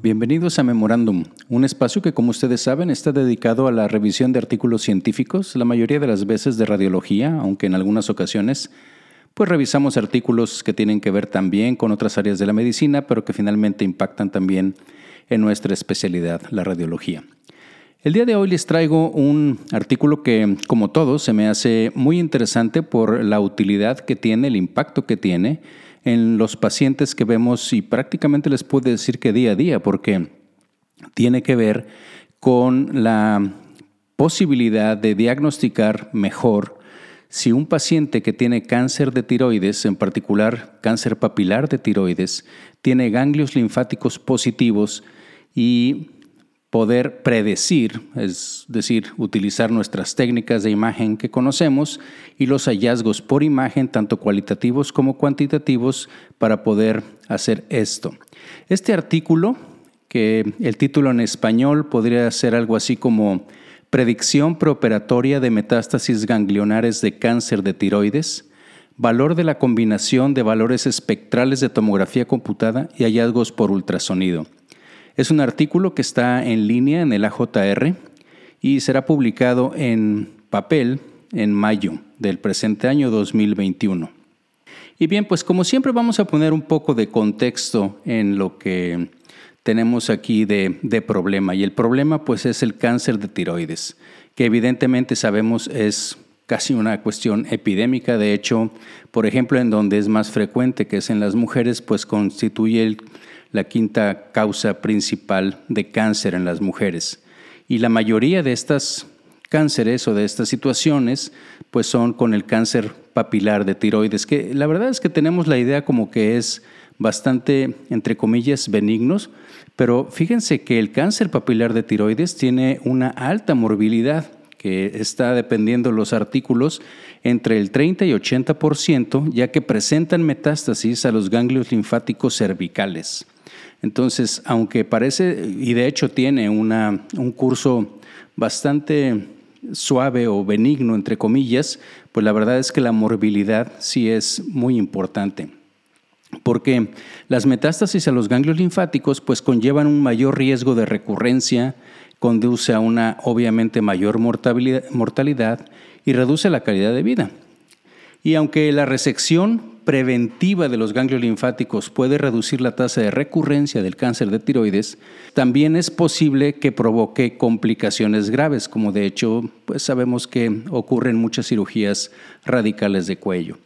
Bienvenidos a Memorándum, un espacio que como ustedes saben está dedicado a la revisión de artículos científicos, la mayoría de las veces de radiología, aunque en algunas ocasiones pues revisamos artículos que tienen que ver también con otras áreas de la medicina, pero que finalmente impactan también en nuestra especialidad, la radiología. El día de hoy les traigo un artículo que, como todos, se me hace muy interesante por la utilidad que tiene, el impacto que tiene en los pacientes que vemos y prácticamente les puedo decir que día a día, porque tiene que ver con la posibilidad de diagnosticar mejor si un paciente que tiene cáncer de tiroides, en particular cáncer papilar de tiroides, tiene ganglios linfáticos positivos y poder predecir, es decir, utilizar nuestras técnicas de imagen que conocemos y los hallazgos por imagen, tanto cualitativos como cuantitativos, para poder hacer esto. Este artículo, que el título en español podría ser algo así como Predicción preoperatoria de metástasis ganglionares de cáncer de tiroides, valor de la combinación de valores espectrales de tomografía computada y hallazgos por ultrasonido es un artículo que está en línea en el AJR y será publicado en papel en mayo del presente año 2021. Y bien, pues como siempre vamos a poner un poco de contexto en lo que tenemos aquí de, problema. Y el problema pues es el cáncer de tiroides, que evidentemente sabemos es casi una cuestión epidémica. De hecho, por ejemplo, en donde es más frecuente, que es en las mujeres, pues constituye el la quinta causa principal de cáncer en las mujeres. Y la mayoría de estas cánceres o de estas situaciones pues son con el cáncer papilar de tiroides, que la verdad es que tenemos la idea como que es bastante, entre comillas, benignos, pero fíjense que el cáncer papilar de tiroides tiene una alta morbilidad que está dependiendo los artículos entre el 30 y 80%, ya que presentan metástasis a los ganglios linfáticos cervicales. Entonces, aunque parece, y de hecho tiene una, un curso bastante suave o benigno, entre comillas, pues la verdad es que la morbilidad sí es muy importante. Porque las metástasis a los ganglios linfáticos pues conllevan un mayor riesgo de recurrencia, conduce a una obviamente mayor mortalidad y reduce la calidad de vida. Y aunque la resección preventiva de los ganglios linfáticos puede reducir la tasa de recurrencia del cáncer de tiroides, también es posible que provoque complicaciones graves, como de hecho pues sabemos que ocurren muchas cirugías radicales de cuello.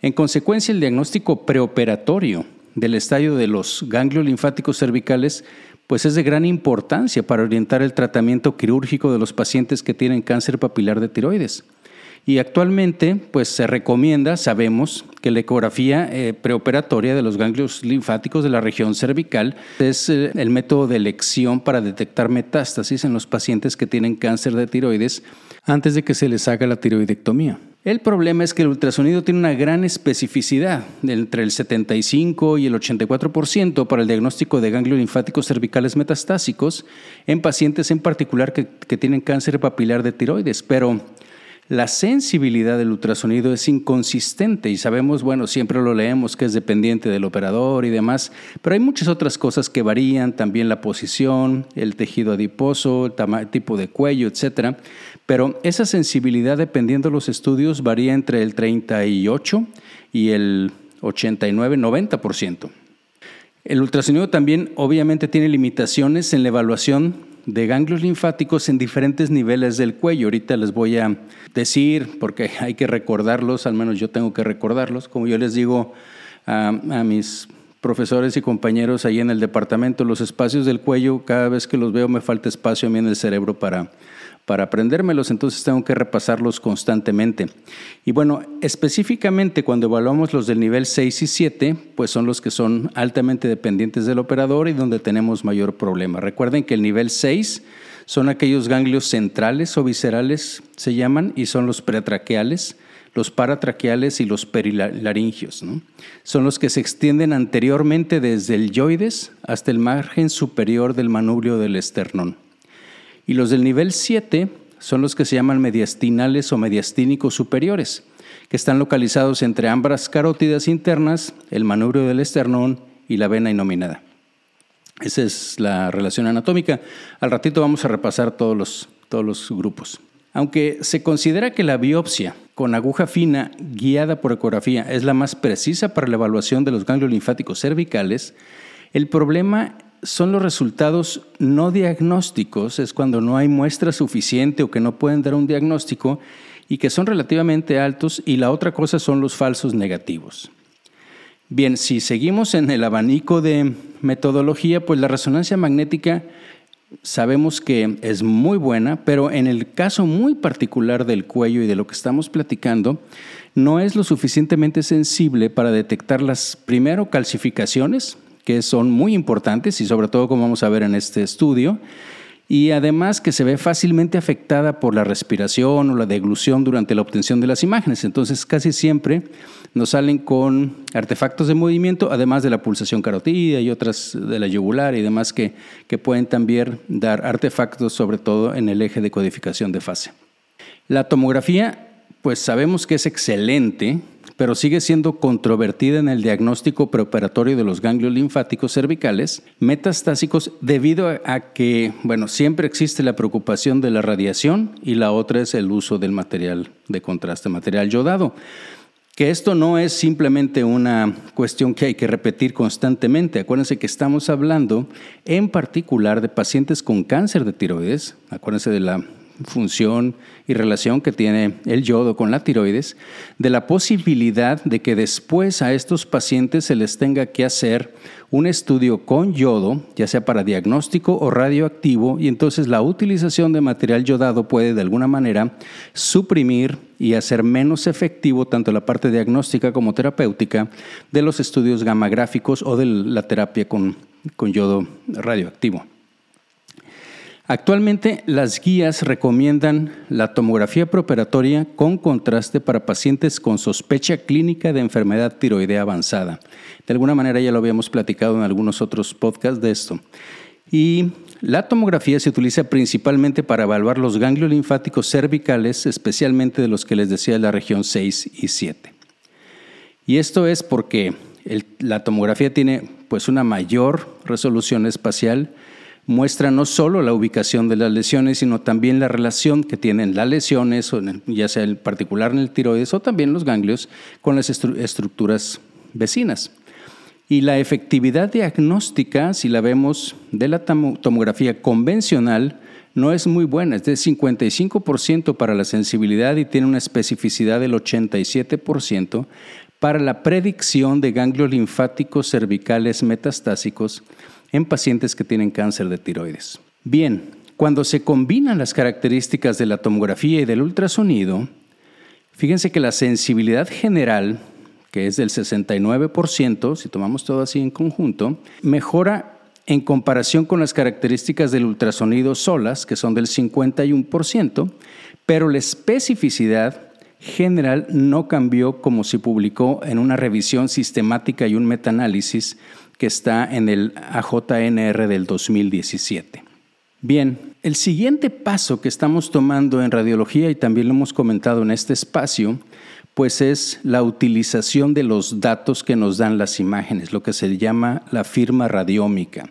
En consecuencia, el diagnóstico preoperatorio del estadio de los ganglios linfáticos cervicales pues es de gran importancia para orientar el tratamiento quirúrgico de los pacientes que tienen cáncer papilar de tiroides. Y actualmente, pues se recomienda, sabemos, que la ecografía eh, preoperatoria de los ganglios linfáticos de la región cervical es eh, el método de elección para detectar metástasis en los pacientes que tienen cáncer de tiroides antes de que se les haga la tiroidectomía. El problema es que el ultrasonido tiene una gran especificidad, entre el 75 y el 84% para el diagnóstico de ganglios linfáticos cervicales metastásicos en pacientes en particular que, que tienen cáncer papilar de tiroides, pero la sensibilidad del ultrasonido es inconsistente y sabemos, bueno, siempre lo leemos que es dependiente del operador y demás, pero hay muchas otras cosas que varían, también la posición, el tejido adiposo, el tipo de cuello, etcétera. Pero esa sensibilidad, dependiendo de los estudios, varía entre el 38 y el 89, 90%. El ultrasonido también obviamente tiene limitaciones en la evaluación de ganglios linfáticos en diferentes niveles del cuello. Ahorita les voy a decir, porque hay que recordarlos, al menos yo tengo que recordarlos, como yo les digo a, mis profesores y compañeros ahí en el departamento, los espacios del cuello, cada vez que los veo me falta espacio a mí en el cerebro para para aprendérmelos, entonces tengo que repasarlos constantemente. Y bueno, específicamente cuando evaluamos los del nivel 6 y 7, pues son los que son altamente dependientes del operador y donde tenemos mayor problema. Recuerden que el nivel 6 son aquellos ganglios centrales o viscerales, se llaman, y son los pretraqueales, los paratraqueales y los perilaringios. Son los que se extienden anteriormente desde el yoides hasta el margen superior del manubrio del esternón. Y los del nivel 7 son los que se llaman mediastinales o mediastínicos superiores, que están localizados entre ambas carótidas internas, el manubrio del esternón y la vena inominada. Esa es la relación anatómica. Al ratito vamos a repasar todos los, todos los grupos. Aunque se considera que la biopsia con aguja fina guiada por ecografía es la más precisa para la evaluación de los ganglios linfáticos cervicales, el problema son los resultados no diagnósticos, es cuando no hay muestra suficiente o que no pueden dar un diagnóstico y que son relativamente altos y la otra cosa son los falsos negativos. Bien, si seguimos en el abanico de metodología, pues la resonancia magnética sabemos que es muy buena, pero en el caso muy particular del cuello y de lo que estamos platicando, no es lo suficientemente sensible para detectar las primero calcificaciones, que son muy importantes y sobre todo como vamos a ver en este estudio, y además que se ve fácilmente afectada por la respiración o la deglución durante la obtención de las imágenes. Entonces casi siempre nos salen con artefactos de movimiento, además de la pulsación carotida y otras de la yugular y demás que, que pueden también dar artefactos sobre todo en el eje de codificación de fase. La tomografía, pues sabemos que es excelente pero sigue siendo controvertida en el diagnóstico preoperatorio de los ganglios linfáticos cervicales metastásicos debido a que, bueno, siempre existe la preocupación de la radiación y la otra es el uso del material de contraste, material yodado. Que esto no es simplemente una cuestión que hay que repetir constantemente. Acuérdense que estamos hablando en particular de pacientes con cáncer de tiroides. Acuérdense de la función y relación que tiene el yodo con la tiroides, de la posibilidad de que después a estos pacientes se les tenga que hacer un estudio con yodo, ya sea para diagnóstico o radioactivo, y entonces la utilización de material yodado puede de alguna manera suprimir y hacer menos efectivo tanto la parte diagnóstica como terapéutica de los estudios gamagráficos o de la terapia con, con yodo radioactivo. Actualmente las guías recomiendan la tomografía preoperatoria con contraste para pacientes con sospecha clínica de enfermedad tiroidea avanzada. De alguna manera ya lo habíamos platicado en algunos otros podcasts de esto. Y la tomografía se utiliza principalmente para evaluar los ganglios linfáticos cervicales, especialmente de los que les decía de la región 6 y 7. Y esto es porque la tomografía tiene pues una mayor resolución espacial, muestra no solo la ubicación de las lesiones, sino también la relación que tienen las lesiones, ya sea en particular en el tiroides o también los ganglios, con las estructuras vecinas. Y la efectividad diagnóstica, si la vemos de la tomografía convencional, no es muy buena, es de 55% para la sensibilidad y tiene una especificidad del 87% para la predicción de ganglios linfáticos cervicales metastásicos en pacientes que tienen cáncer de tiroides. Bien, cuando se combinan las características de la tomografía y del ultrasonido, fíjense que la sensibilidad general, que es del 69%, si tomamos todo así en conjunto, mejora en comparación con las características del ultrasonido solas, que son del 51%, pero la especificidad general no cambió como se publicó en una revisión sistemática y un metaanálisis que está en el AJNR del 2017. Bien, el siguiente paso que estamos tomando en radiología, y también lo hemos comentado en este espacio, pues es la utilización de los datos que nos dan las imágenes, lo que se llama la firma radiómica.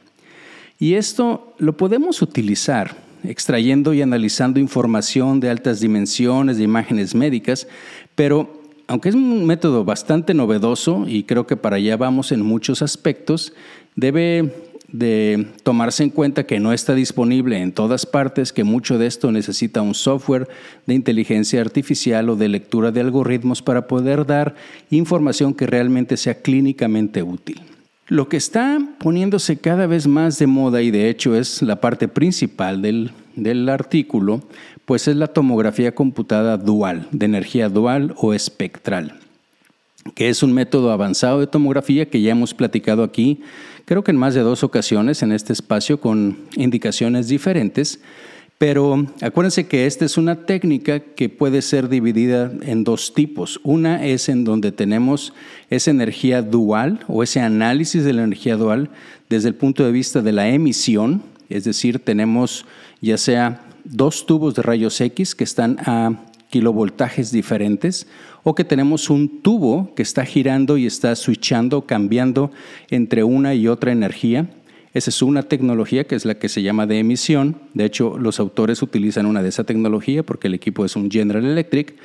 Y esto lo podemos utilizar extrayendo y analizando información de altas dimensiones de imágenes médicas, pero aunque es un método bastante novedoso y creo que para allá vamos en muchos aspectos, debe de tomarse en cuenta que no está disponible en todas partes, que mucho de esto necesita un software de inteligencia artificial o de lectura de algoritmos para poder dar información que realmente sea clínicamente útil. Lo que está poniéndose cada vez más de moda y de hecho es la parte principal del, del artículo, pues es la tomografía computada dual, de energía dual o espectral, que es un método avanzado de tomografía que ya hemos platicado aquí, creo que en más de dos ocasiones en este espacio con indicaciones diferentes, pero acuérdense que esta es una técnica que puede ser dividida en dos tipos. Una es en donde tenemos esa energía dual o ese análisis de la energía dual desde el punto de vista de la emisión, es decir, tenemos ya sea dos tubos de rayos X que están a kilovoltajes diferentes o que tenemos un tubo que está girando y está switchando, cambiando entre una y otra energía. Esa es una tecnología que es la que se llama de emisión. De hecho, los autores utilizan una de esa tecnología porque el equipo es un General Electric.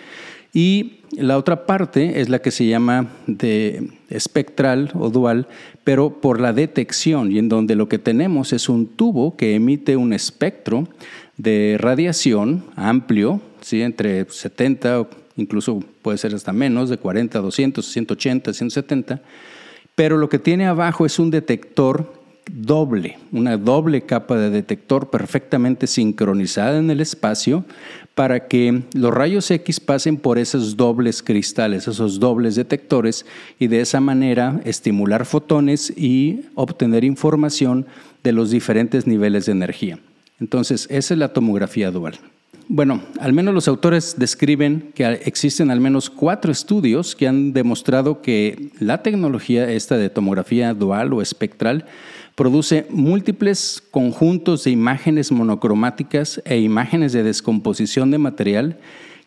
Y la otra parte es la que se llama de espectral o dual, pero por la detección y en donde lo que tenemos es un tubo que emite un espectro de radiación amplio, ¿sí? entre 70, incluso puede ser hasta menos, de 40, 200, 180, 170, pero lo que tiene abajo es un detector doble, una doble capa de detector perfectamente sincronizada en el espacio para que los rayos X pasen por esos dobles cristales, esos dobles detectores, y de esa manera estimular fotones y obtener información de los diferentes niveles de energía. Entonces, esa es la tomografía dual. Bueno, al menos los autores describen que existen al menos cuatro estudios que han demostrado que la tecnología esta de tomografía dual o espectral produce múltiples conjuntos de imágenes monocromáticas e imágenes de descomposición de material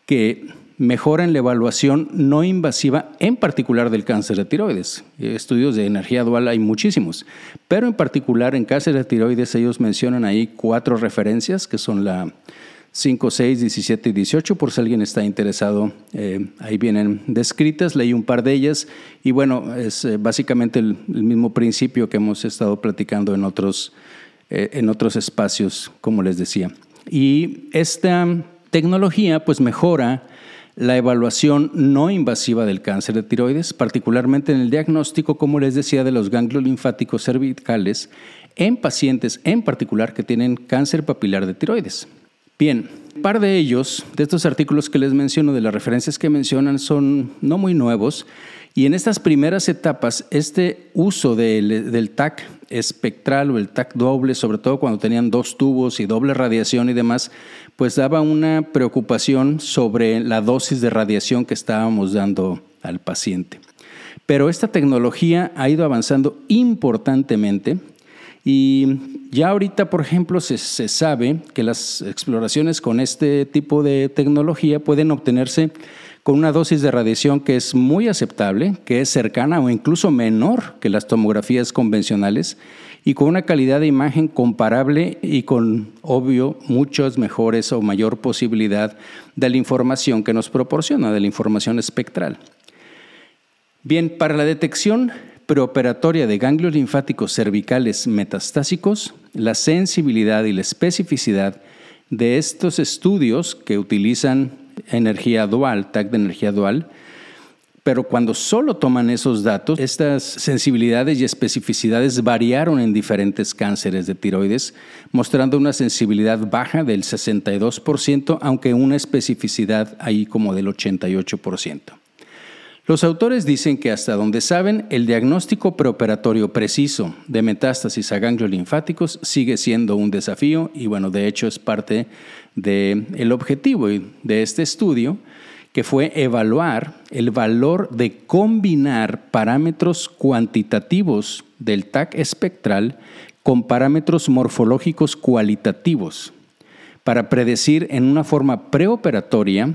que mejoran la evaluación no invasiva, en particular del cáncer de tiroides. Estudios de energía dual hay muchísimos, pero en particular en cáncer de tiroides ellos mencionan ahí cuatro referencias que son la 5, 6, 17 y 18, por si alguien está interesado. Eh, ahí vienen descritas, leí un par de ellas y bueno, es eh, básicamente el, mismo principio que hemos estado platicando en otros, eh, en otros espacios, como les decía. Y esta tecnología pues mejora la evaluación no invasiva del cáncer de tiroides, particularmente en el diagnóstico, como les decía, de los ganglios linfáticos cervicales en pacientes en particular que tienen cáncer papilar de tiroides. Bien, un par de ellos, de estos artículos que les menciono, de las referencias que mencionan, son no muy nuevos. Y en estas primeras etapas, este uso del, TAC espectral o el TAC doble, sobre todo cuando tenían dos tubos y doble radiación y demás, pues daba una preocupación sobre la dosis de radiación que estábamos dando al paciente. Pero esta tecnología ha ido avanzando importantemente y ya ahorita, por ejemplo, se, sabe que las exploraciones con este tipo de tecnología pueden obtenerse con una dosis de radiación que es muy aceptable, que es cercana o incluso menor que las tomografías convencionales y con una calidad de imagen comparable y con, obvio, muchas mejores o mayor posibilidad de la información que nos proporciona, de la información espectral. Bien, para la detección preoperatoria de ganglios linfáticos cervicales metastásicos, la sensibilidad y la especificidad de estos estudios que utilizan energía dual, TAC de energía dual, pero cuando solo toman esos datos, estas sensibilidades y especificidades variaron en diferentes cánceres de tiroides, mostrando una sensibilidad baja del 62%, aunque una especificidad ahí como del 88%. Los autores dicen que hasta donde saben, el diagnóstico preoperatorio preciso de metástasis a ganglios linfáticos sigue siendo un desafío y bueno, de hecho es parte del el objetivo de este estudio, que fue evaluar el valor de combinar parámetros cuantitativos del TAC espectral con parámetros morfológicos cualitativos para predecir en una forma preoperatoria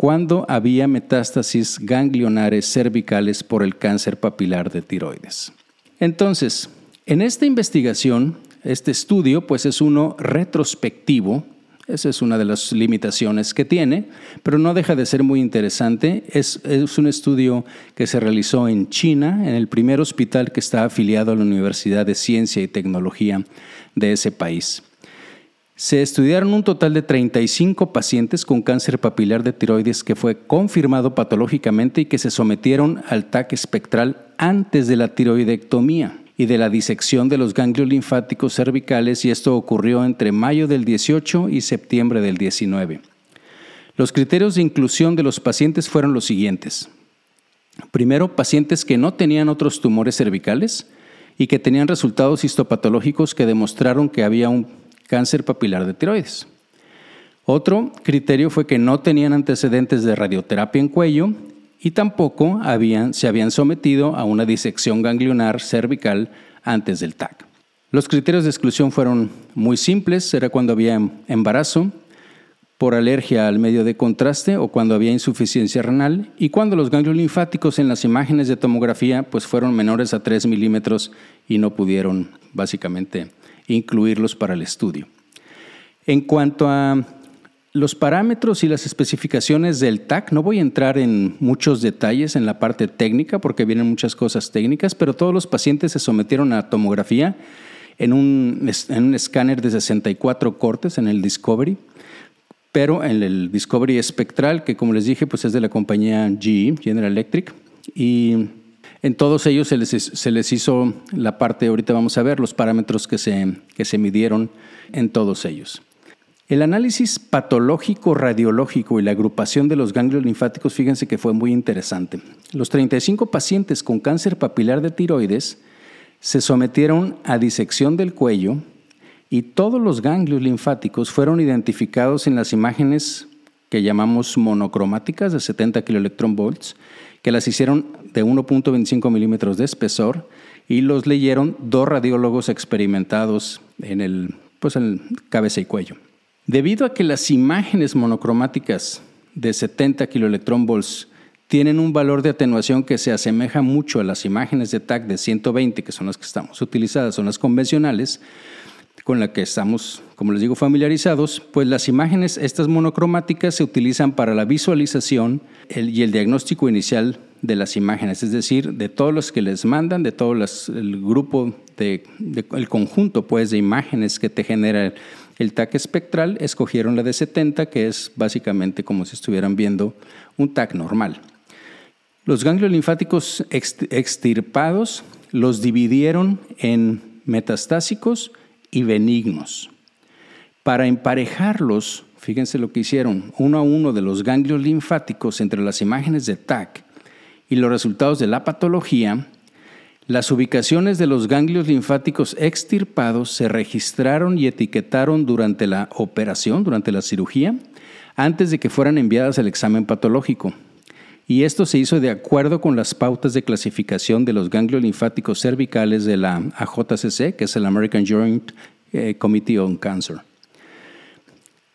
cuando había metástasis ganglionares cervicales por el cáncer papilar de tiroides. Entonces, en esta investigación, este estudio, pues es uno retrospectivo, esa es una de las limitaciones que tiene, pero no deja de ser muy interesante. Es, es, un estudio que se realizó en China, en el primer hospital que está afiliado a la Universidad de Ciencia y Tecnología de ese país. Se estudiaron un total de 35 pacientes con cáncer papilar de tiroides que fue confirmado patológicamente y que se sometieron al TAC espectral antes de la tiroidectomía y de la disección de los ganglios linfáticos cervicales y esto ocurrió entre mayo del 18 y septiembre del 19. Los criterios de inclusión de los pacientes fueron los siguientes. Primero, pacientes que no tenían otros tumores cervicales y que tenían resultados histopatológicos que demostraron que había un cáncer papilar de tiroides. Otro criterio fue que no tenían antecedentes de radioterapia en cuello y tampoco se habían sometido a una disección ganglionar cervical antes del TAC. Los criterios de exclusión fueron muy simples, era cuando había embarazo, por alergia al medio de contraste o cuando había insuficiencia renal y cuando los ganglios linfáticos en las imágenes de tomografía pues fueron menores a 3 milímetros y no pudieron básicamente incluirlos para el estudio. En cuanto a los parámetros y las especificaciones del TAC, no voy a entrar en muchos detalles en la parte técnica porque vienen muchas cosas técnicas, pero todos los pacientes se sometieron a tomografía en un, en un escáner de 64 cortes en el Discovery, pero en el Discovery espectral, que como les dije, pues es de la compañía GE, General Electric, y en todos ellos se les, hizo la parte, ahorita vamos a ver los parámetros que se, que se midieron en todos ellos. El análisis patológico radiológico y la agrupación de los ganglios linfáticos, fíjense que fue muy interesante. Los 35 pacientes con cáncer papilar de tiroides se sometieron a disección del cuello y todos los ganglios linfáticos fueron identificados en las imágenes que llamamos monocromáticas de 70 volts, que las hicieron de 1.25 milímetros de espesor y los leyeron dos radiólogos experimentados en el, pues en el cabeza y cuello. Debido a que las imágenes monocromáticas de 70 volts tienen un valor de atenuación que se asemeja mucho a las imágenes de TAC de 120, que son las que estamos utilizadas, son las convencionales, con las que estamos, como les digo, familiarizados, pues las imágenes, estas monocromáticas, se utilizan para la visualización y el diagnóstico inicial de las imágenes, es decir, de todos los que les mandan, de todo el grupo, de, el conjunto pues, de imágenes que te genera el TAC espectral, escogieron la de 70, que es básicamente como si estuvieran viendo un TAC normal. Los ganglios linfáticos extirpados los dividieron en metastásicos y benignos. Para emparejarlos, fíjense lo que hicieron, uno a uno de los ganglios linfáticos entre las imágenes de TAC y los resultados de la patología, las ubicaciones de los ganglios linfáticos extirpados se registraron y etiquetaron durante la operación, durante la cirugía, antes de que fueran enviadas al examen patológico. Y esto se hizo de acuerdo con las pautas de clasificación de los ganglios linfáticos cervicales de la AJCC, que es el American Joint eh, Committee on Cancer.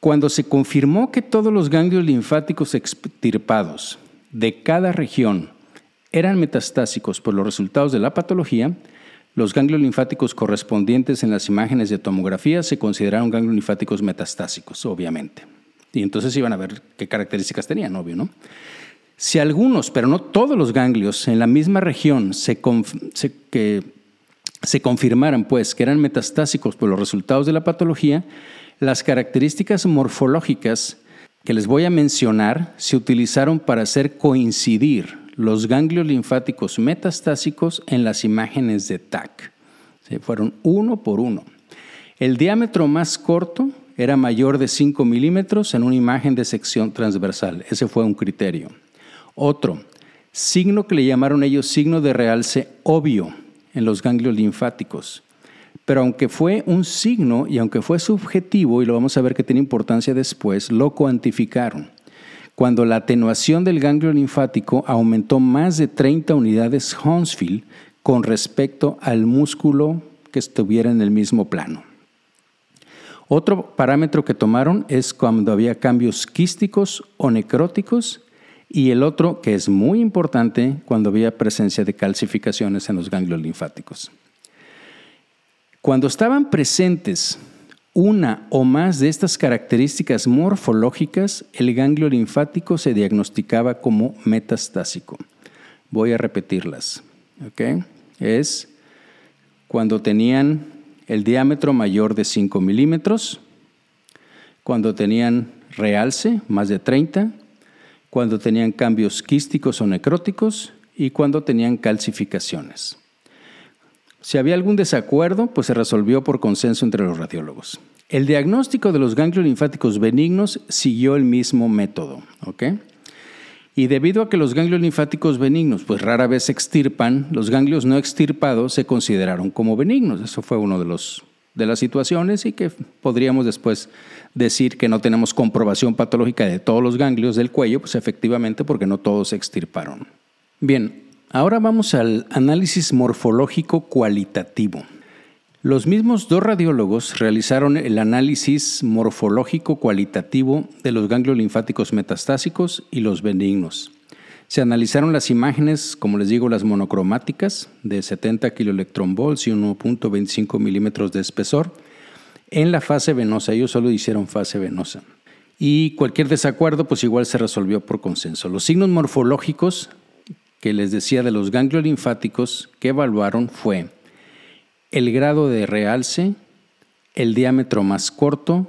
Cuando se confirmó que todos los ganglios linfáticos extirpados de cada región eran metastásicos por los resultados de la patología, los ganglios linfáticos correspondientes en las imágenes de tomografía se consideraron ganglios linfáticos metastásicos, obviamente. Y entonces iban a ver qué características tenían, obvio, ¿no? Si algunos, pero no todos los ganglios en la misma región se, que, se confirmaran pues que eran metastásicos por los resultados de la patología, las características morfológicas que les voy a mencionar se utilizaron para hacer coincidir los ganglios linfáticos metastásicos en las imágenes de TAC. Se fueron uno por uno. El diámetro más corto era mayor de 5 milímetros en una imagen de sección transversal. Ese fue un criterio. Otro, signo que le llamaron ellos signo de realce obvio en los ganglios linfáticos. Pero aunque fue un signo y aunque fue subjetivo, y lo vamos a ver que tiene importancia después, lo cuantificaron cuando la atenuación del ganglio linfático aumentó más de 30 unidades Hounsfield con respecto al músculo que estuviera en el mismo plano. Otro parámetro que tomaron es cuando había cambios quísticos o necróticos y el otro, que es muy importante, cuando había presencia de calcificaciones en los ganglios linfáticos. Cuando estaban presentes una o más de estas características morfológicas, el ganglio linfático se diagnosticaba como metastásico. Voy a repetirlas. Es cuando tenían el diámetro mayor de 5 milímetros, cuando tenían realce más de 30, cuando tenían cambios quísticos o necróticos y cuando tenían calcificaciones. Si había algún desacuerdo, pues se resolvió por consenso entre los radiólogos. El diagnóstico de los ganglios linfáticos benignos siguió el mismo método, Y debido a que los ganglios linfáticos benignos pues rara vez se extirpan, los ganglios no extirpados se consideraron como benignos. Eso fue uno de los de las situaciones y que podríamos después decir que no tenemos comprobación patológica de todos los ganglios del cuello, pues efectivamente porque no todos se extirparon. Bien, Ahora vamos al análisis morfológico cualitativo. Los mismos dos radiólogos realizaron el análisis morfológico cualitativo de los ganglios linfáticos metastásicos y los benignos. Se analizaron las imágenes, como les digo, las monocromáticas de 70 volts y 1.25 milímetros de espesor en la fase venosa. Ellos solo hicieron fase venosa. Y cualquier desacuerdo, pues igual se resolvió por consenso. Los signos morfológicos que les decía de los ganglios linfáticos que evaluaron fue el grado de realce, el diámetro más corto,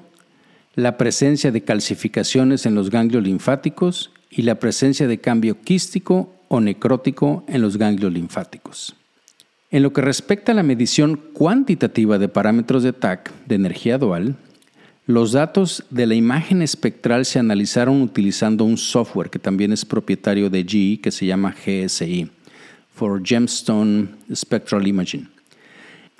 la presencia de calcificaciones en los ganglios linfáticos y la presencia de cambio quístico o necrótico en los ganglios linfáticos. En lo que respecta a la medición cuantitativa de parámetros de TAC de energía dual, los datos de la imagen espectral se analizaron utilizando un software que también es propietario de GE que se llama GSI, for Gemstone Spectral Imaging.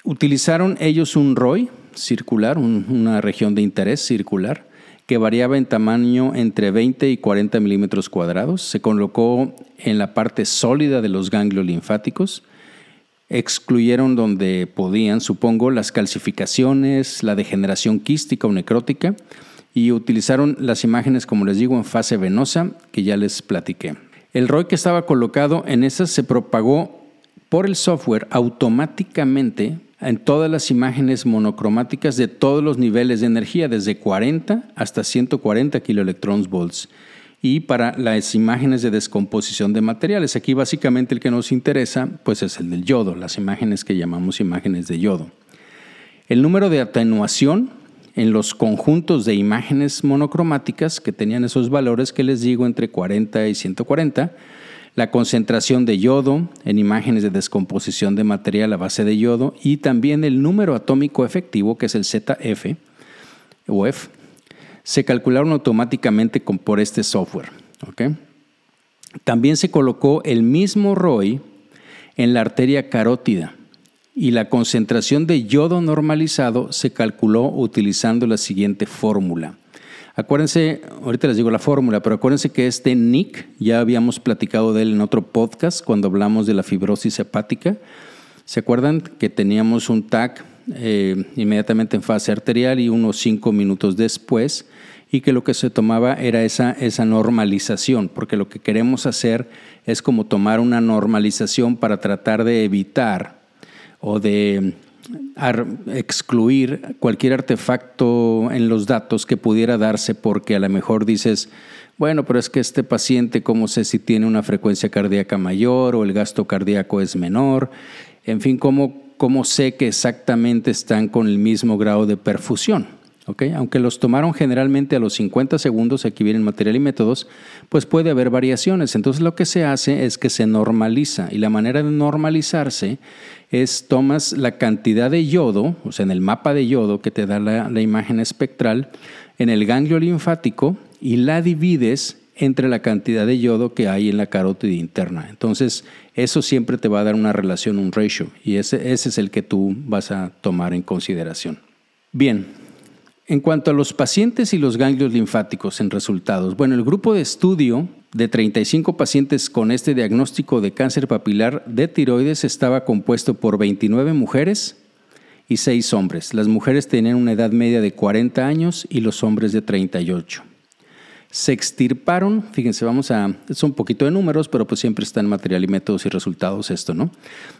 Utilizaron ellos un ROI circular, una región de interés circular, que variaba en tamaño entre 20 y 40 milímetros cuadrados. Se colocó en la parte sólida de los ganglios linfáticos. Excluyeron donde podían, supongo, las calcificaciones, la degeneración quística o necrótica y utilizaron las imágenes, como les digo, en fase venosa, que ya les platiqué. El ROI que estaba colocado en esas se propagó por el software automáticamente en todas las imágenes monocromáticas de todos los niveles de energía, desde 40 hasta 140 kiloelectrons volts. Y para las imágenes de descomposición de materiales, aquí básicamente el que nos interesa pues es el del yodo, las imágenes que llamamos imágenes de yodo. El número de atenuación en los conjuntos de imágenes monocromáticas que tenían esos valores que les digo entre 40 y 140 la concentración de yodo en imágenes de descomposición de material a base de yodo y también el número atómico efectivo, que es el ZF o F, se calcularon automáticamente por este software. También se colocó el mismo ROI en la arteria carótida y la concentración de yodo normalizado se calculó utilizando la siguiente fórmula. Acuérdense, ahorita les digo la fórmula, pero acuérdense que este NIC, ya habíamos platicado de él en otro podcast cuando hablamos de la fibrosis hepática. ¿Se acuerdan que teníamos un TAC eh, inmediatamente en fase arterial y unos cinco minutos después? Y que lo que se tomaba era esa, esa normalización, porque lo que queremos hacer es como tomar una normalización para tratar de evitar o de excluir cualquier artefacto en los datos que pudiera darse porque a lo mejor dices, bueno, pero es que este paciente, ¿cómo sé si tiene una frecuencia cardíaca mayor o el gasto cardíaco es menor? En fin, ¿cómo, cómo sé que exactamente están con el mismo grado de perfusión? Aunque los tomaron generalmente a los 50 segundos, aquí vienen material y métodos, pues puede haber variaciones. Entonces lo que se hace es que se normaliza y la manera de normalizarse es tomas la cantidad de yodo, o sea, en el mapa de yodo que te da la, imagen espectral, en el ganglio linfático y la divides entre la cantidad de yodo que hay en la carótida interna. Entonces, eso siempre te va a dar una relación, un ratio, y ese, ese es el que tú vas a tomar en consideración. Bien, en cuanto a los pacientes y los ganglios linfáticos en resultados, bueno, el grupo de estudio de 35 pacientes con este diagnóstico de cáncer papilar de tiroides estaba compuesto por 29 mujeres y 6 hombres. Las mujeres tenían una edad media de 40 años y los hombres de 38. Se extirparon, fíjense, vamos a, es un poquito de números, pero pues siempre está en material y métodos y resultados esto, ¿no?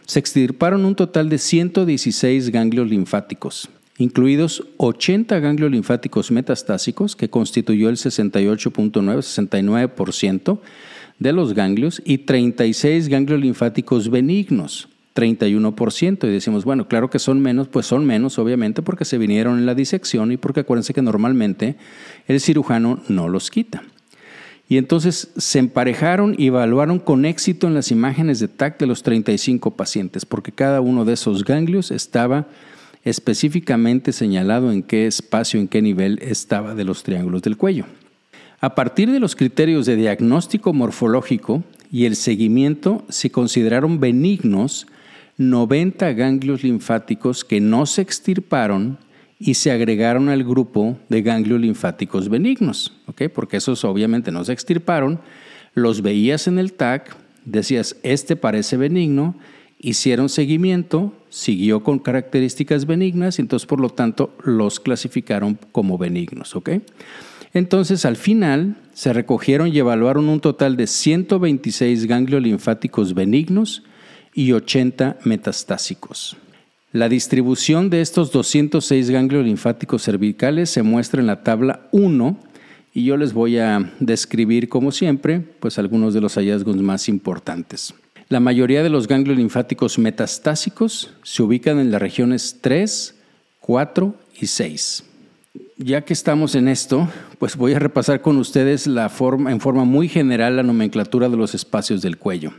Se extirparon un total de 116 ganglios linfáticos incluidos 80 ganglios linfáticos metastásicos, que constituyó el 68.9-69% de los ganglios, y 36 ganglios linfáticos benignos, 31%. Y decimos, bueno, claro que son menos, pues son menos, obviamente, porque se vinieron en la disección y porque acuérdense que normalmente el cirujano no los quita. Y entonces se emparejaron y evaluaron con éxito en las imágenes de TAC de los 35 pacientes, porque cada uno de esos ganglios estaba específicamente señalado en qué espacio, en qué nivel estaba de los triángulos del cuello. A partir de los criterios de diagnóstico morfológico y el seguimiento, se consideraron benignos 90 ganglios linfáticos que no se extirparon y se agregaron al grupo de ganglios linfáticos benignos, porque esos obviamente no se extirparon, los veías en el TAC, decías, este parece benigno, hicieron seguimiento, siguió con características benignas y entonces por lo tanto los clasificaron como benignos. Entonces al final se recogieron y evaluaron un total de 126 ganglios linfáticos benignos y 80 metastásicos. La distribución de estos 206 ganglios linfáticos cervicales se muestra en la tabla 1 y yo les voy a describir, como siempre, pues algunos de los hallazgos más importantes. La mayoría de los ganglios linfáticos metastásicos se ubican en las regiones 3, 4 y 6. Ya que estamos en esto, pues voy a repasar con ustedes la forma, en forma muy general la nomenclatura de los espacios del cuello.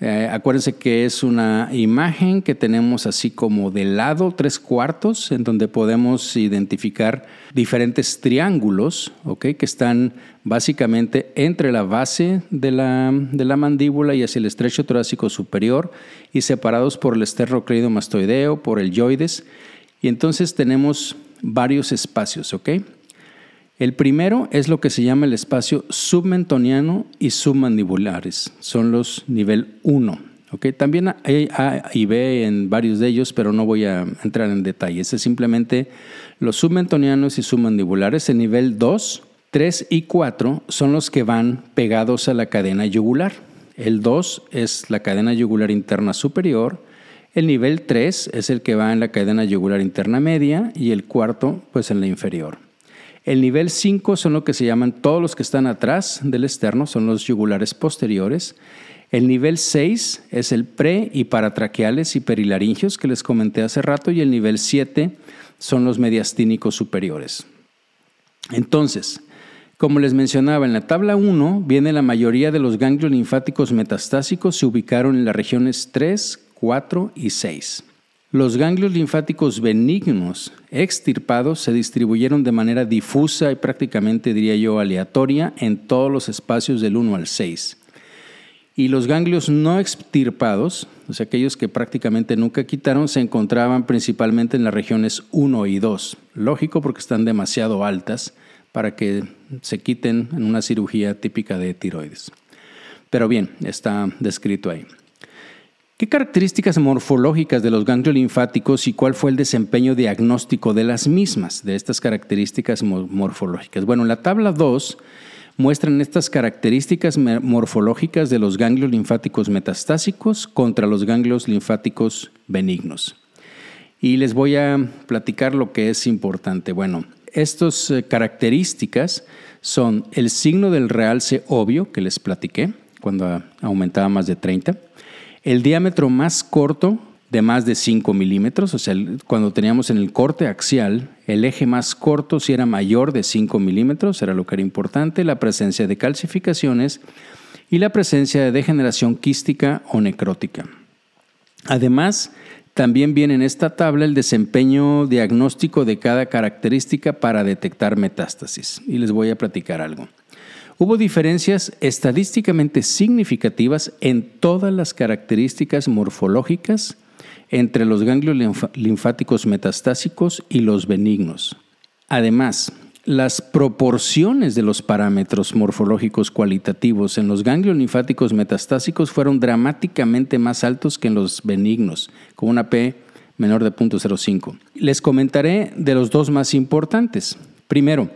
Eh, acuérdense que es una imagen que tenemos así como de lado, tres cuartos, en donde podemos identificar diferentes triángulos, que están básicamente entre la base de la, de la mandíbula y hacia el estrecho torácico superior y separados por el esternocleidomastoideo, por el yoides. Y entonces tenemos varios espacios, ¿ok? El primero es lo que se llama el espacio submentoniano y submandibulares. Son los nivel 1. ¿okay? También hay A y B en varios de ellos, pero no voy a entrar en detalles. Es simplemente los submentonianos y submandibulares. El nivel 2, 3 y 4 son los que van pegados a la cadena yugular. El 2 es la cadena yugular interna superior. El nivel 3 es el que va en la cadena yugular interna media y el cuarto pues en la inferior. El nivel 5 son lo que se llaman todos los que están atrás del externo, son los yugulares posteriores. El nivel 6 es el pre y paratraqueales y perilaringios que les comenté hace rato y el nivel 7 son los mediastínicos superiores. Entonces, como les mencionaba, en la tabla 1 viene la mayoría de los ganglios linfáticos metastásicos se ubicaron en las regiones 3, 4 y 6. Los ganglios linfáticos benignos extirpados se distribuyeron de manera difusa y prácticamente, diría yo, aleatoria en todos los espacios del 1 al 6. Y los ganglios no extirpados, o sea, aquellos que prácticamente nunca quitaron, se encontraban principalmente en las regiones 1 y 2. Lógico porque están demasiado altas para que se quiten en una cirugía típica de tiroides. Pero bien, está descrito ahí. ¿Qué características morfológicas de los ganglios linfáticos y cuál fue el desempeño diagnóstico de las mismas, de estas características morfológicas? Bueno, en la tabla 2 muestran estas características morfológicas de los ganglios linfáticos metastásicos contra los ganglios linfáticos benignos. Y les voy a platicar lo que es importante. Bueno, estas eh, características son el signo del realce obvio que les platiqué cuando aumentaba más de 30 el diámetro más corto de más de 5 milímetros, o sea, cuando teníamos en el corte axial, el eje más corto si era mayor de 5 milímetros, era lo que era importante, la presencia de calcificaciones y la presencia de degeneración quística o necrótica. Además, también viene en esta tabla el desempeño diagnóstico de cada característica para detectar metástasis. Y les voy a platicar algo. Hubo diferencias estadísticamente significativas en todas las características morfológicas entre los ganglios linfáticos metastásicos y los benignos. Además, las proporciones de los parámetros morfológicos cualitativos en los ganglios linfáticos metastásicos fueron dramáticamente más altos que en los benignos, con una P menor de 0.05. Les comentaré de los dos más importantes. Primero,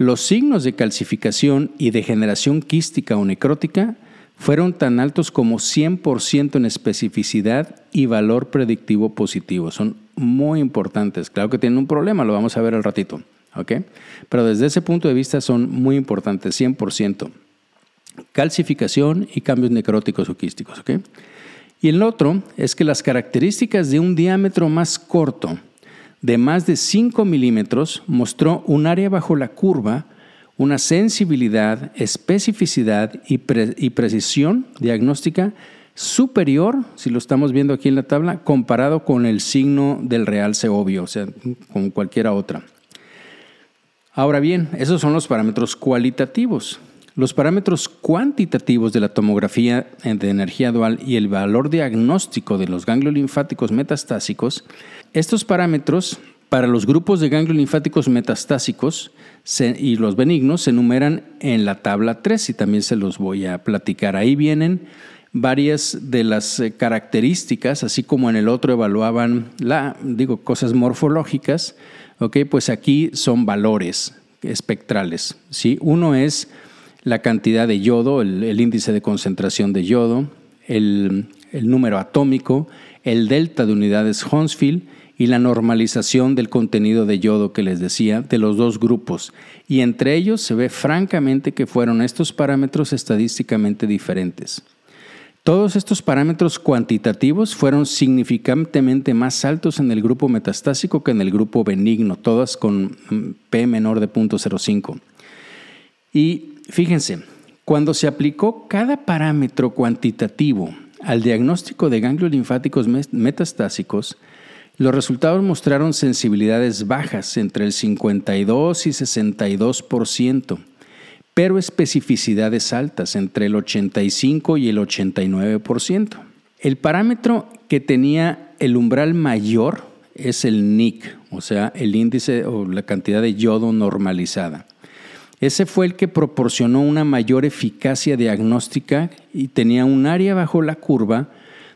los signos de calcificación y degeneración quística o necrótica fueron tan altos como 100% en especificidad y valor predictivo positivo. Son muy importantes. Claro que tienen un problema, lo vamos a ver al ratito. Pero desde ese punto de vista son muy importantes, 100%. Calcificación y cambios necróticos o quísticos. Y el otro es que las características de un diámetro más corto, de más de 5 milímetros mostró un área bajo la curva, una sensibilidad, especificidad y, precisión diagnóstica superior, si lo estamos viendo aquí en la tabla, comparado con el signo del realce obvio, o sea, con cualquiera otra. Ahora bien, esos son los parámetros cualitativos. Los parámetros cuantitativos de la tomografía de energía dual y el valor diagnóstico de los ganglios linfáticos metastásicos, estos parámetros para los grupos de ganglios linfáticos metastásicos y los benignos se enumeran en la tabla 3 y también se los voy a platicar. Ahí vienen varias de las eh, características, así como en el otro evaluaban la, digo, cosas morfológicas, ¿ok? Pues aquí son valores espectrales, ¿sí? Uno es la cantidad de yodo, el, índice de concentración de yodo, el, número atómico, el delta de unidades Hounsfield y la normalización del contenido de yodo que les decía de los dos grupos. Y entre ellos se ve francamente que fueron estos parámetros estadísticamente diferentes. Todos estos parámetros cuantitativos fueron significantemente más altos en el grupo metastásico que en el grupo benigno, todas con P menor de 0.05. Y fíjense, cuando se aplicó cada parámetro cuantitativo al diagnóstico de ganglios linfáticos metastásicos, los resultados mostraron sensibilidades bajas entre el 52 y 62% pero especificidades altas, entre el 85 y el 89%. El parámetro que tenía el umbral mayor es el NIC, o sea, el índice o la cantidad de yodo normalizada. Ese fue el que proporcionó una mayor eficacia diagnóstica y tenía un área bajo la curva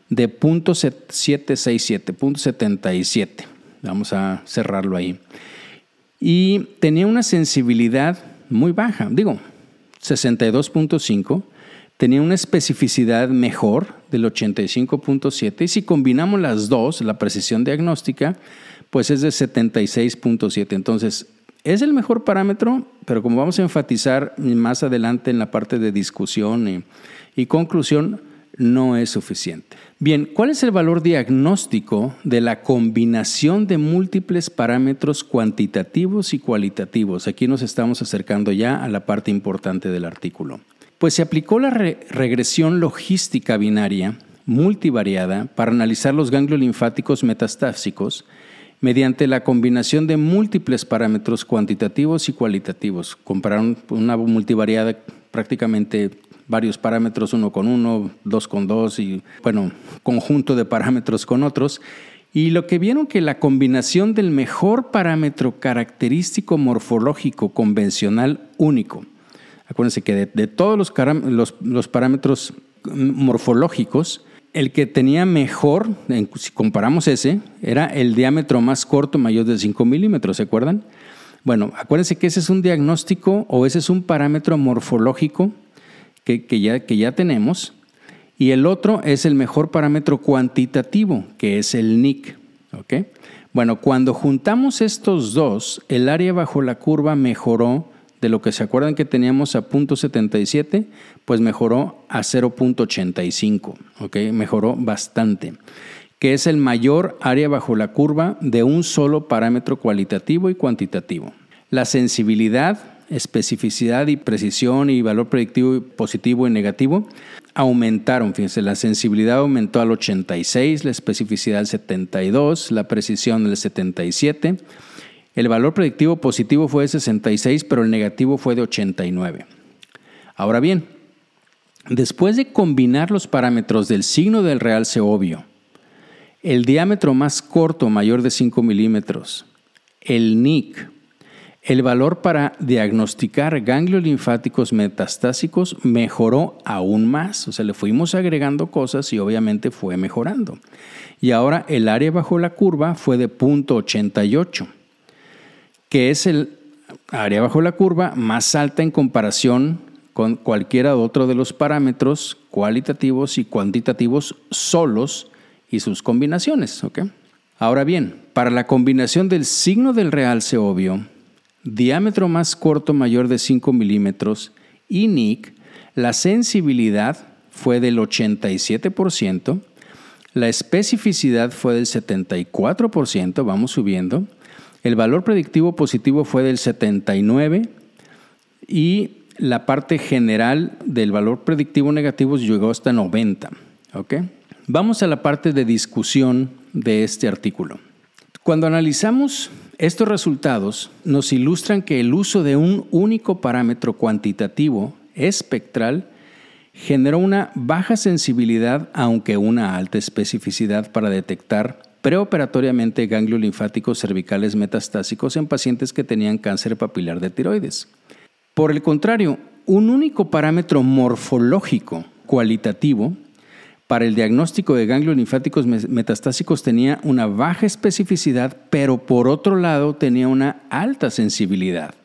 de 0.767, 0.77. Vamos a cerrarlo ahí. Y tenía una sensibilidad muy baja. Digo, 62.5 tenía una especificidad mejor del 85.7 y si combinamos las dos, la precisión diagnóstica, pues es de 76.7. Entonces, es el mejor parámetro, pero como vamos a enfatizar más adelante en la parte de discusión y conclusión, no es suficiente. Bien, ¿cuál es el valor diagnóstico de la combinación de múltiples parámetros cuantitativos y cualitativos? Aquí nos estamos acercando ya a la parte importante del artículo. Pues se aplicó la regresión logística binaria multivariada para analizar los ganglios linfáticos metastásicos mediante la combinación de múltiples parámetros cuantitativos y cualitativos. Compararon una multivariada prácticamente varios parámetros, uno con uno, dos con dos y, bueno, conjunto de parámetros con otros. Y lo que vieron que la combinación del mejor parámetro característico morfológico convencional único, acuérdense que de, todos los, los, parámetros morfológicos, el que tenía mejor, si comparamos ese, era el diámetro más corto mayor de 5 milímetros, ¿se acuerdan? Bueno, acuérdense que ese es un diagnóstico o ese es un parámetro morfológico que, ya, que ya tenemos. Y el otro es el mejor parámetro cuantitativo, que es el NIC. Bueno, cuando juntamos estos dos, el área bajo la curva mejoró de lo que se acuerdan que teníamos a 0.77, pues mejoró a 0.85, ¿ok? Mejoró bastante, que es el mayor área bajo la curva de un solo parámetro cualitativo y cuantitativo. La sensibilidad especificidad y precisión y valor predictivo positivo y negativo aumentaron. Fíjense, la sensibilidad aumentó al 86, la especificidad al 72, la precisión al 77. El valor predictivo positivo fue de 66, pero el negativo fue de 89. Ahora bien, después de combinar los parámetros del signo del realce obvio, el diámetro más corto mayor de 5 milímetros, el NIC, el valor para diagnosticar ganglios linfáticos metastásicos mejoró aún más, o sea, le fuimos agregando cosas y obviamente fue mejorando. Y ahora el área bajo la curva fue de 0.88, que es el área bajo la curva más alta en comparación con cualquiera otro de los parámetros cualitativos y cuantitativos solos y sus combinaciones. Ahora bien, para la combinación del signo del realce obvio, diámetro más corto mayor de 5 milímetros y NIC, la sensibilidad fue del 87%, la especificidad fue del 74%, vamos subiendo, el valor predictivo positivo fue del 79% y la parte general del valor predictivo negativo llegó hasta 90%. Vamos a la parte de discusión de este artículo. Cuando analizamos estos resultados nos ilustran que el uso de un único parámetro cuantitativo espectral generó una baja sensibilidad, aunque una alta especificidad para detectar preoperatoriamente ganglios linfáticos cervicales metastásicos en pacientes que tenían cáncer papilar de tiroides. Por el contrario, un único parámetro morfológico cualitativo para el diagnóstico de ganglios linfáticos metastásicos tenía una baja especificidad, pero por otro lado tenía una alta sensibilidad.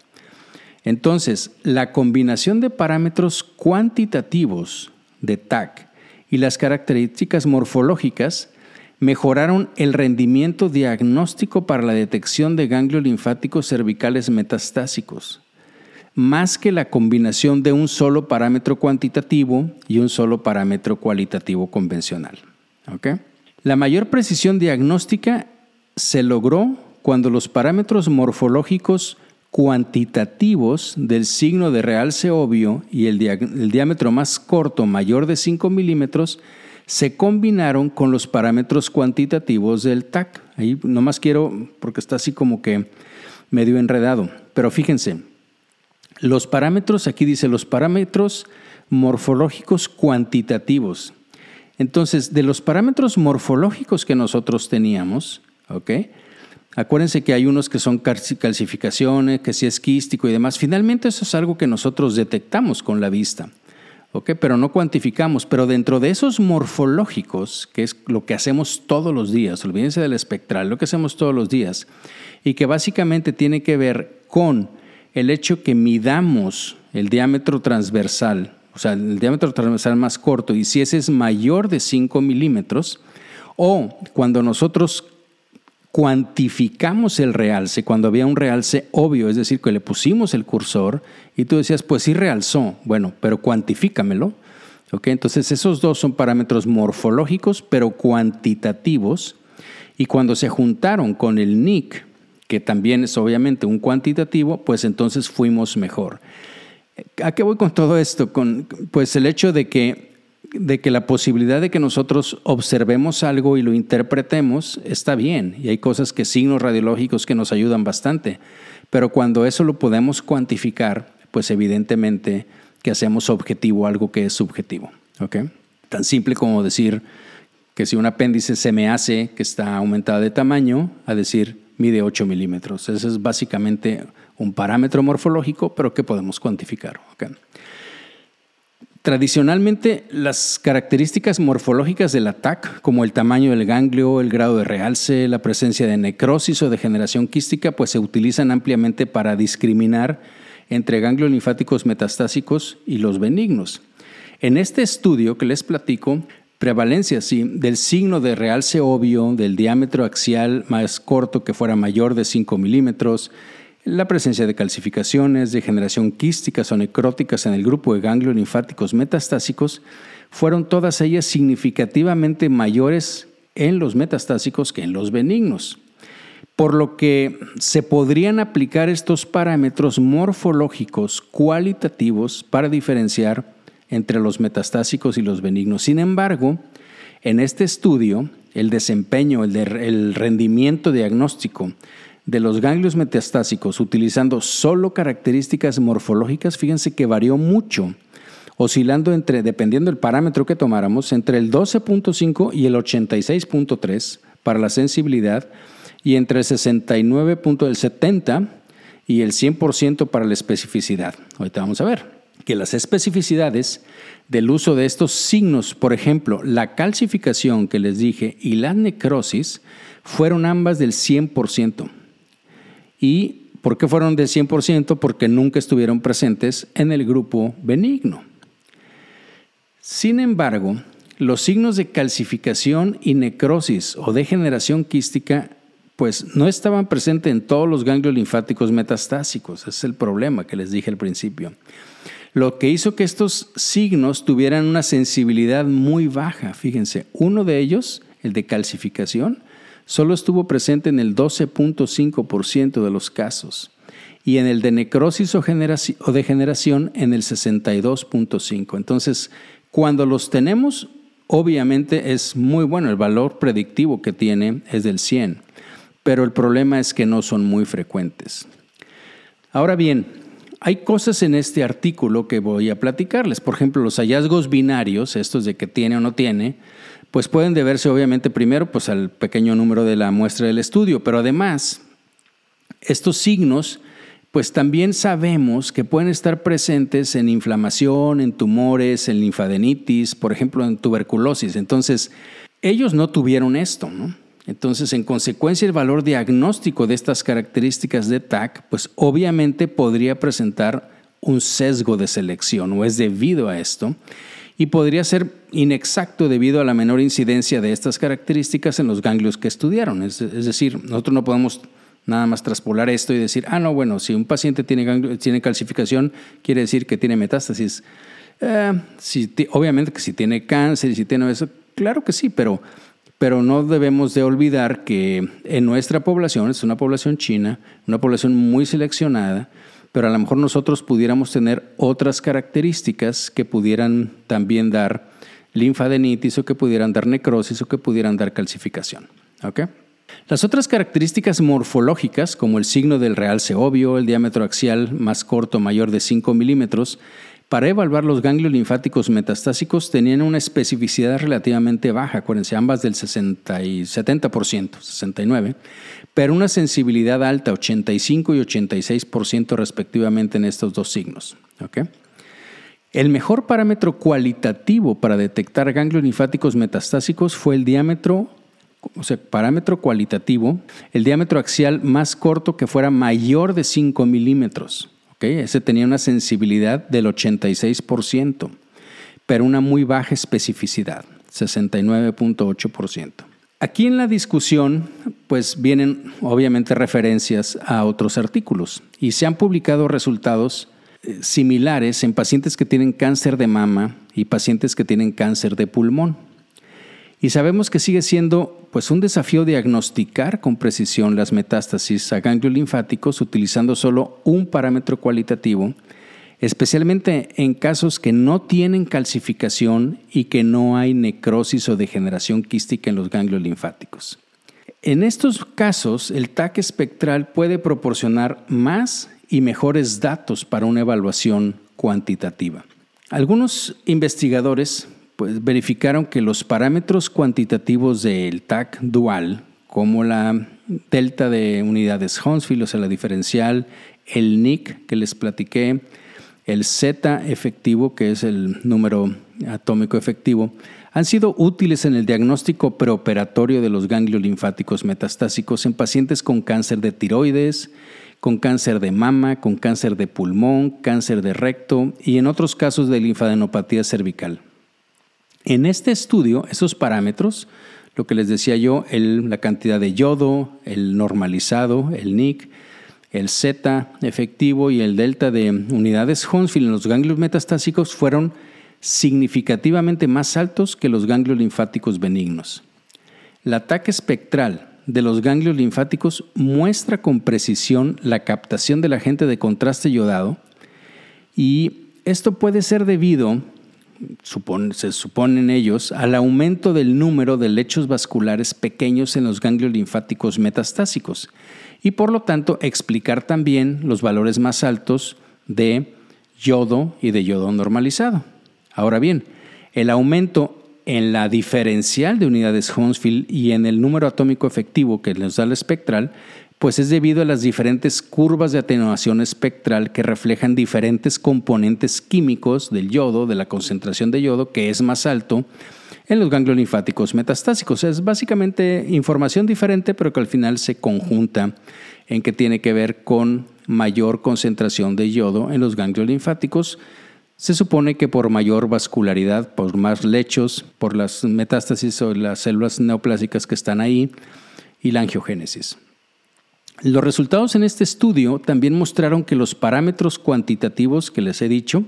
Entonces, la combinación de parámetros cuantitativos de TAC y las características morfológicas mejoraron el rendimiento diagnóstico para la detección de ganglios linfáticos cervicales metastásicos más que la combinación de un solo parámetro cuantitativo y un solo parámetro cualitativo convencional. La mayor precisión diagnóstica se logró cuando los parámetros morfológicos cuantitativos del signo de realce obvio y el, diámetro más corto mayor de 5 milímetros se combinaron con los parámetros cuantitativos del TAC. Ahí nomás quiero, porque está así como que medio enredado, pero fíjense, los parámetros, aquí dice los parámetros morfológicos cuantitativos. Entonces, de los parámetros morfológicos que nosotros teníamos, ¿ok? Acuérdense que hay unos que son calcificaciones, que si es quístico y demás. Finalmente eso es algo que nosotros detectamos con la vista, ¿ok? Pero no cuantificamos. Pero dentro de esos morfológicos, que es lo que hacemos todos los días, olvídense del espectral, lo que hacemos todos los días, y que básicamente tiene que ver con el hecho que midamos el diámetro transversal, o sea, el diámetro transversal más corto, y si ese es mayor de 5 milímetros, o cuando nosotros cuantificamos el realce, cuando había un realce obvio, es decir, que le pusimos el cursor y tú decías, pues sí realzó, bueno, pero cuantifícamelo. ¿Okay? Entonces esos dos son parámetros morfológicos, pero cuantitativos, y cuando se juntaron con el NIC, que también es obviamente un cuantitativo, pues entonces fuimos mejor. ¿A qué voy con todo esto? Con, pues el hecho de que, de que la posibilidad de que nosotros observemos algo y lo interpretemos está bien, y hay cosas que signos radiológicos que nos ayudan bastante, pero cuando eso lo podemos cuantificar, pues evidentemente que hacemos objetivo algo que es subjetivo. Tan simple como decir que si un apéndice se me hace que está aumentado de tamaño, a decir mide 8 milímetros. Ese es básicamente un parámetro morfológico, pero que podemos cuantificar. Tradicionalmente, las características morfológicas del ATAC, como el tamaño del ganglio, el grado de realce, la presencia de necrosis o degeneración quística, pues se utilizan ampliamente para discriminar entre ganglios linfáticos metastásicos y los benignos. En este estudio que les platico, prevalencia, sí, del signo de realce obvio, del diámetro axial más corto que fuera mayor de 5 milímetros, la presencia de calcificaciones, degeneración quísticas o necróticas en el grupo de ganglios linfáticos metastásicos, fueron todas ellas significativamente mayores en los metastásicos que en los benignos. Por lo que se podrían aplicar estos parámetros morfológicos cualitativos para diferenciar entre los metastásicos y los benignos. Sin embargo, en este estudio, el desempeño, el, rendimiento diagnóstico de los ganglios metastásicos utilizando solo características morfológicas, fíjense que varió mucho, oscilando entre, dependiendo del parámetro que tomáramos, entre el 12.5 y el 86.3 para la sensibilidad y entre el 69.70 y el 100% para la especificidad. Ahorita vamos a ver que las especificidades del uso de estos signos, por ejemplo, la calcificación que les dije y la necrosis, fueron ambas del 100%. ¿Y por qué fueron del 100%? Porque nunca estuvieron presentes en el grupo benigno. Sin embargo, los signos de calcificación y necrosis o degeneración quística pues no estaban presentes en todos los ganglios linfáticos metastásicos. Es el problema que les dije al principio lo que hizo que estos signos tuvieran una sensibilidad muy baja. Fíjense, uno de ellos, el de calcificación, solo estuvo presente en el 12.5% de los casos y en el de necrosis o, degeneración en el 62.5%. Entonces, cuando los tenemos, obviamente es muy bueno, el valor predictivo que tiene es del 100, pero el problema es que no son muy frecuentes. Ahora bien, hay cosas en este artículo que voy a platicarles. Por ejemplo, los hallazgos binarios, estos de que tiene o no tiene, pues pueden deberse obviamente primero pues, al pequeño número de la muestra del estudio, pero además estos signos pues también sabemos que pueden estar presentes en inflamación, en tumores, en linfadenitis, por ejemplo, en tuberculosis. Entonces, ellos no tuvieron esto, ¿no? Entonces, en consecuencia, el valor diagnóstico de estas características de TAC, pues obviamente podría presentar un sesgo de selección o es debido a esto y podría ser inexacto debido a la menor incidencia de estas características en los ganglios que estudiaron. Es, decir, nosotros no podemos nada más traspolar esto y decir, ah, no, bueno, si un paciente tiene, tiene calcificación, quiere decir que tiene metástasis. Eh, si, obviamente que si tiene cáncer si tiene eso, claro que sí, pero, pero no debemos de olvidar que en nuestra población, es una población china, una población muy seleccionada, pero a lo mejor nosotros pudiéramos tener otras características que pudieran también dar linfadenitis o que pudieran dar necrosis o que pudieran dar calcificación. Las otras características morfológicas, como el signo del realce obvio, el diámetro axial más corto mayor de 5 milímetros, para evaluar los ganglios linfáticos metastásicos tenían una especificidad relativamente baja, ambas del 60 y 70%, 69%, pero una sensibilidad alta, 85 y 86% respectivamente en estos dos signos. El mejor parámetro cualitativo para detectar ganglios linfáticos metastásicos fue el diámetro, o sea, parámetro cualitativo, el diámetro axial más corto que fuera mayor de 5 milímetros. Ese tenía una sensibilidad del 86%, pero una muy baja especificidad, 69.8%. Aquí en la discusión, pues vienen obviamente referencias a otros artículos y se han publicado resultados eh, similares en pacientes que tienen cáncer de mama y pacientes que tienen cáncer de pulmón. Y sabemos que sigue siendo pues un desafío diagnosticar con precisión las metástasis a ganglios linfáticos utilizando solo un parámetro cualitativo, especialmente en casos que no tienen calcificación y que no hay necrosis o degeneración quística en los ganglios linfáticos. En estos casos, el TAC espectral puede proporcionar más y mejores datos para una evaluación cuantitativa. Algunos investigadores pues verificaron que los parámetros cuantitativos del TAC dual, como la delta de unidades Hounsfield, o sea, la diferencial, el NIC que les platiqué, el Z efectivo, que es el número atómico efectivo, han sido útiles en el diagnóstico preoperatorio de los ganglios linfáticos metastásicos en pacientes con cáncer de tiroides, con cáncer de mama, con cáncer de pulmón, cáncer de recto y en otros casos de linfadenopatía cervical. En este estudio, esos parámetros, lo que les decía yo, la cantidad de yodo, el normalizado, el NIC, el Z efectivo y el delta de unidades Hounsfield en los ganglios metastásicos fueron significativamente más altos que los ganglios linfáticos benignos. El ataque espectral de los ganglios linfáticos muestra con precisión la captación del agente de contraste yodado y esto puede ser debido se suponen ellos, al aumento del número de lechos vasculares pequeños en los ganglios linfáticos metastásicos y por lo tanto explicar también los valores más altos de yodo y de yodo normalizado. Ahora bien, el aumento en la diferencial de unidades Hounsfield y en el número atómico efectivo que nos da el espectral pues es debido a las diferentes curvas de atenuación espectral que reflejan diferentes componentes químicos del yodo, de la concentración de yodo, que es más alto en los ganglios linfáticos metastásicos. Es básicamente información diferente, pero que al final se conjunta en que tiene que ver con mayor concentración de yodo en los ganglios linfáticos. Se supone que por mayor vascularidad, por más lechos, por las metástasis o las células neoplásicas que están ahí y la angiogénesis. Los resultados en este estudio también mostraron que los parámetros cuantitativos que les he dicho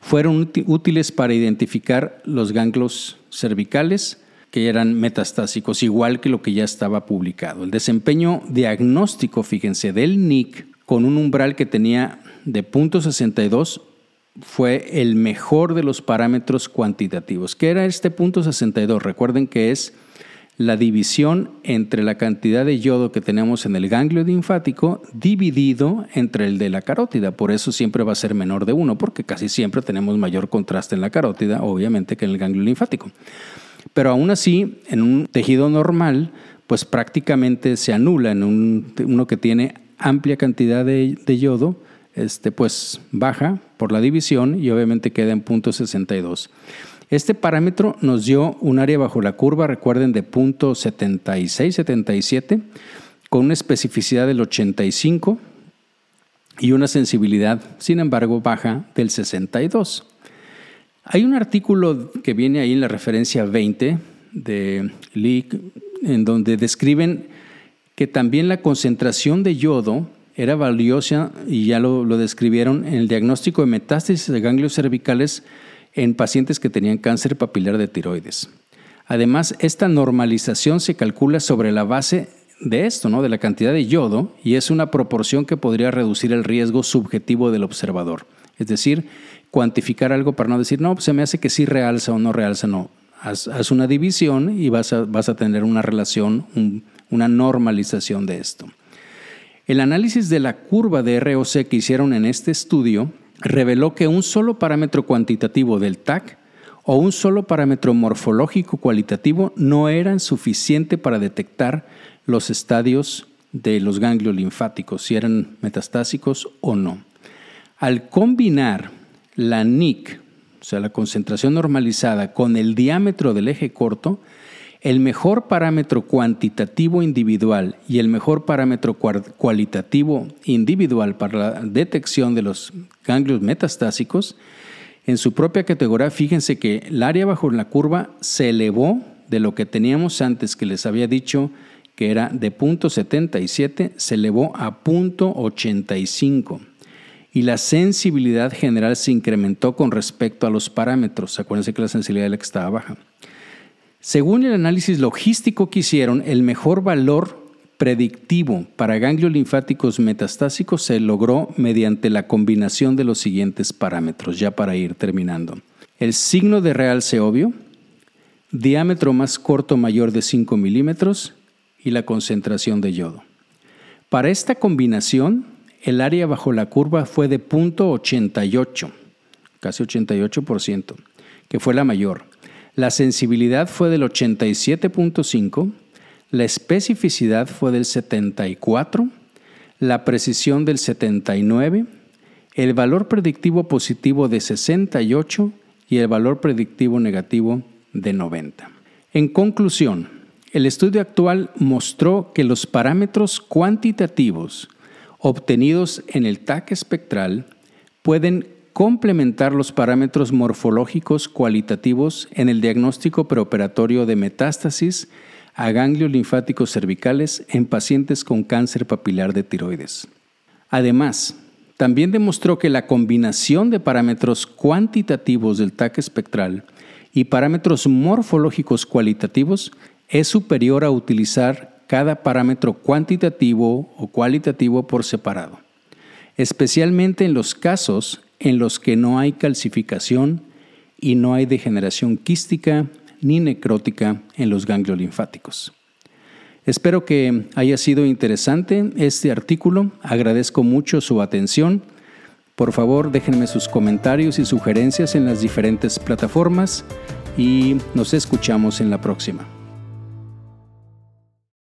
fueron útiles para identificar los ganglios cervicales que eran metastásicos, igual que lo que ya estaba publicado. El desempeño diagnóstico, fíjense, del NIC con un umbral que tenía de 0.62 fue el mejor de los parámetros cuantitativos. ¿Qué era este punto 62? Recuerden que es la división entre la cantidad de yodo que tenemos en el ganglio linfático dividido entre el de la carótida. Por eso siempre va a ser menor de 1, porque casi siempre tenemos mayor contraste en la carótida, obviamente, que en el ganglio linfático. Pero aún así, en un tejido normal, pues prácticamente se anula en uno que tiene amplia cantidad de, yodo, este, pues baja por la división y obviamente queda en punto 62. Este parámetro nos dio un área bajo la curva, recuerden, de punto 76, 77, con una especificidad del 85 y una sensibilidad, sin embargo, baja del 62. Hay un artículo que viene ahí en la referencia 20 de Leak, en donde describen que también la concentración de yodo era valiosa, y ya lo, lo describieron, en el diagnóstico de metástasis de ganglios cervicales en pacientes que tenían cáncer papilar de tiroides. Además, esta normalización se calcula sobre la base de esto, ¿no? de la cantidad de yodo, y es una proporción que podría reducir el riesgo subjetivo del observador. Es decir, cuantificar algo para no decir, no, se me hace que sí realza o no realza, no. Haz, una división y vas a, vas a tener una relación, una normalización de esto. El análisis de la curva de ROC que hicieron en este estudio reveló que un solo parámetro cuantitativo del TAC o un solo parámetro morfológico cualitativo no eran suficiente para detectar los estadios de los ganglios linfáticos, si eran metastásicos o no. Al combinar la NIC, o sea, la concentración normalizada, con el diámetro del eje corto, el mejor parámetro cuantitativo individual y el mejor parámetro cualitativo individual para la detección de los ganglios metastásicos, en su propia categoría, fíjense que el área bajo la curva se elevó de lo que teníamos antes que les había dicho que era de punto 77, se elevó a punto 85 y la sensibilidad general se incrementó con respecto a los parámetros. Acuérdense que la sensibilidad de la que estaba baja. Según el análisis logístico que hicieron, el mejor valor predictivo para ganglios linfáticos metastásicos se logró mediante la combinación de los siguientes parámetros, ya para ir terminando. El signo de realce obvio, diámetro más corto mayor de 5 milímetros y la concentración de yodo. Para esta combinación, el área bajo la curva fue de 0.88, casi 88%, que fue la mayor. La sensibilidad fue del 87.5, la especificidad fue del 74, la precisión del 79, el valor predictivo positivo de 68 y el valor predictivo negativo de 90. En conclusión, el estudio actual mostró que los parámetros cuantitativos obtenidos en el TAC espectral pueden complementar los parámetros morfológicos cualitativos en el diagnóstico preoperatorio de metástasis a ganglios linfáticos cervicales en pacientes con cáncer papilar de tiroides. Además, también demostró que la combinación de parámetros cuantitativos del TAC espectral y parámetros morfológicos cualitativos es superior a utilizar cada parámetro cuantitativo o cualitativo por separado, especialmente en los casos en los que no hay calcificación y no hay degeneración quística ni necrótica en los ganglios linfáticos. Espero que haya sido interesante este artículo. Agradezco mucho su atención. Por favor, déjenme sus comentarios y sugerencias en las diferentes plataformas y nos escuchamos en la próxima.